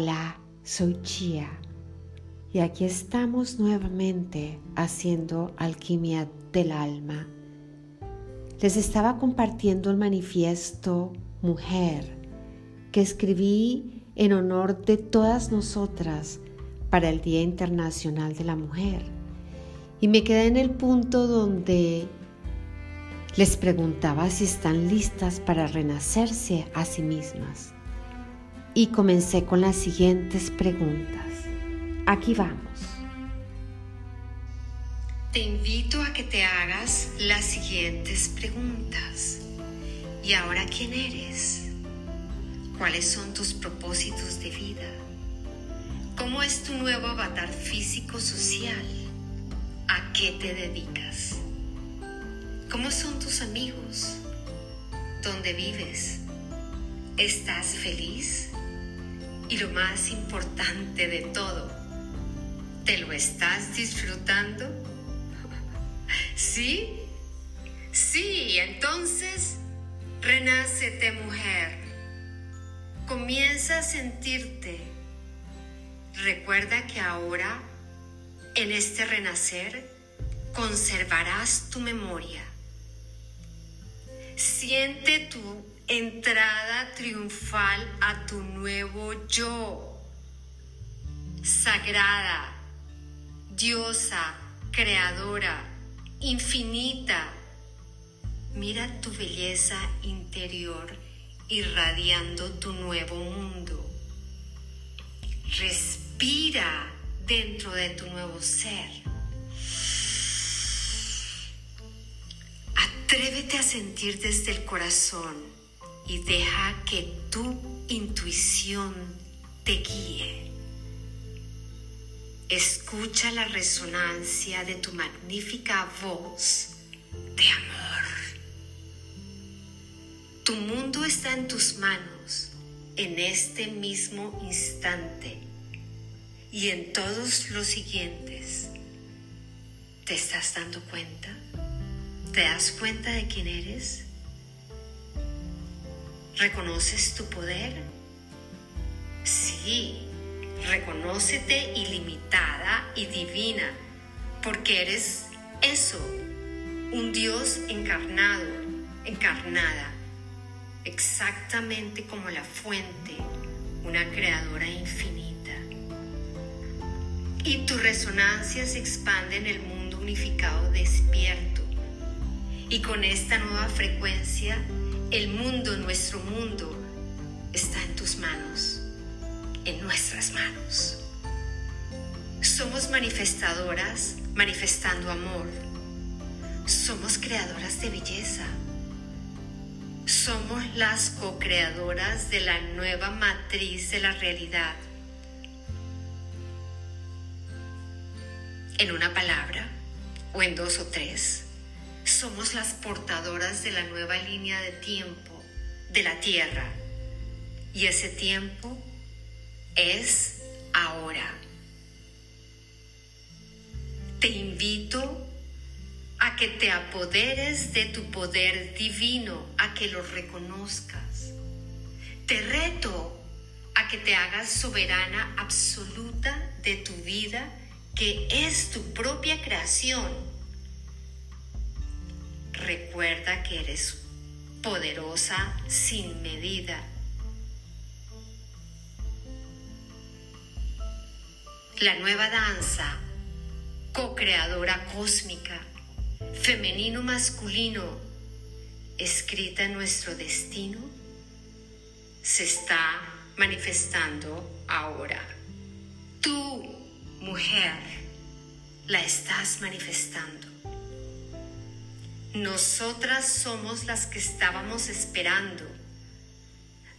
Hola, soy Chia y aquí estamos nuevamente haciendo alquimia del alma. Les estaba compartiendo el manifiesto Mujer que escribí en honor de todas nosotras para el Día Internacional de la Mujer. Y me quedé en el punto donde les preguntaba si están listas para renacerse a sí mismas. Y comencé con las siguientes preguntas. Aquí vamos. Te invito a que te hagas las siguientes preguntas. ¿Y ahora quién eres? ¿Cuáles son tus propósitos de vida? ¿Cómo es tu nuevo avatar físico social? ¿A qué te dedicas? ¿Cómo son tus amigos? ¿Dónde vives? ¿Estás feliz? Y lo más importante de todo, ¿te lo estás disfrutando? ¿Sí? Sí, entonces, renácete mujer. Comienza a sentirte Recuerda que ahora, en este renacer, conservarás tu memoria. Siente tu entrada triunfal a tu nuevo yo. Sagrada, diosa, creadora, infinita. Mira tu belleza interior irradiando tu nuevo mundo. Respira dentro de tu nuevo ser. Atrévete a sentir desde el corazón y deja que tu intuición te guíe. Escucha la resonancia de tu magnífica voz de amor. Tu mundo está en tus manos en este mismo instante y en todos los siguientes. ¿Te estás dando cuenta? ¿Te das cuenta de quién eres? ¿Reconoces tu poder? Sí, reconócete ilimitada y divina, porque eres eso, un Dios encarnado, encarnada, exactamente como la fuente, una creadora infinita y tu resonancia se expande en el mundo unificado despierto. Y con esta nueva frecuencia, el mundo, nuestro mundo, está en tus manos, en nuestras manos. Somos manifestadoras manifestando amor. Somos creadoras de belleza. Somos las co-creadoras de la nueva matriz de la realidad en una palabra o en dos o tres, somos las portadoras de la nueva línea de tiempo de la Tierra. Y ese tiempo es ahora. Te invito a que te apoderes de tu poder divino, a que lo reconozcas. Te reto a que te hagas soberana absoluta de tu vida que es tu propia creación, recuerda que eres poderosa sin medida. La nueva danza, co-creadora cósmica, femenino-masculino, escrita en nuestro destino, se está manifestando ahora. Tú mujer, la estás manifestando. Nosotras somos las que estábamos esperando.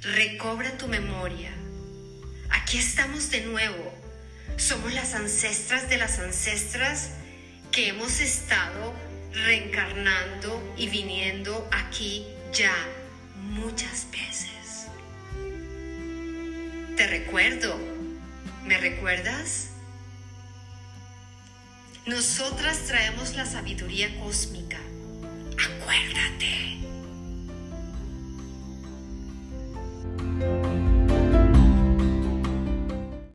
Recobra tu memoria. Aquí estamos de nuevo. Somos las ancestras de las ancestras que hemos estado reencarnando y viniendo aquí ya muchas veces. Te recuerdo. ¿Me recuerdas? Nosotras traemos la sabiduría cósmica. Acuérdate.